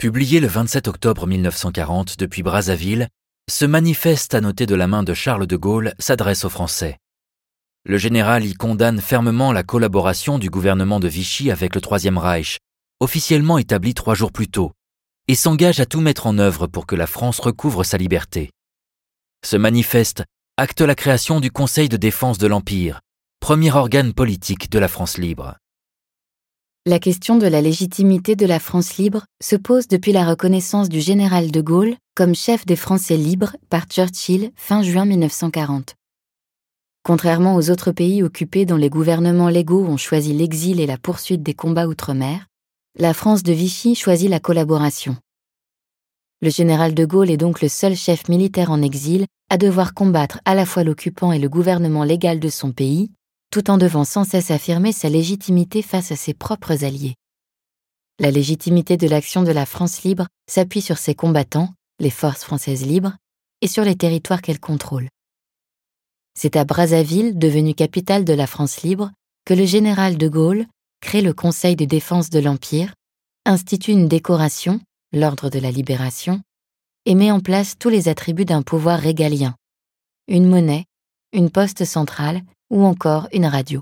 Publié le 27 octobre 1940 depuis Brazzaville, ce manifeste annoté de la main de Charles de Gaulle s'adresse aux Français. Le général y condamne fermement la collaboration du gouvernement de Vichy avec le Troisième Reich, officiellement établi trois jours plus tôt, et s'engage à tout mettre en œuvre pour que la France recouvre sa liberté. Ce manifeste acte la création du Conseil de défense de l'Empire, premier organe politique de la France libre. La question de la légitimité de la France libre se pose depuis la reconnaissance du général de Gaulle comme chef des Français libres par Churchill fin juin 1940. Contrairement aux autres pays occupés dont les gouvernements légaux ont choisi l'exil et la poursuite des combats outre-mer, la France de Vichy choisit la collaboration. Le général de Gaulle est donc le seul chef militaire en exil à devoir combattre à la fois l'occupant et le gouvernement légal de son pays, tout en devant sans cesse affirmer sa légitimité face à ses propres alliés. La légitimité de l'action de la France libre s'appuie sur ses combattants, les forces françaises libres, et sur les territoires qu'elle contrôle. C'est à Brazzaville, devenue capitale de la France libre, que le général de Gaulle crée le Conseil de défense de l'Empire, institue une décoration, l'Ordre de la Libération, et met en place tous les attributs d'un pouvoir régalien, une monnaie, une poste centrale ou encore une radio.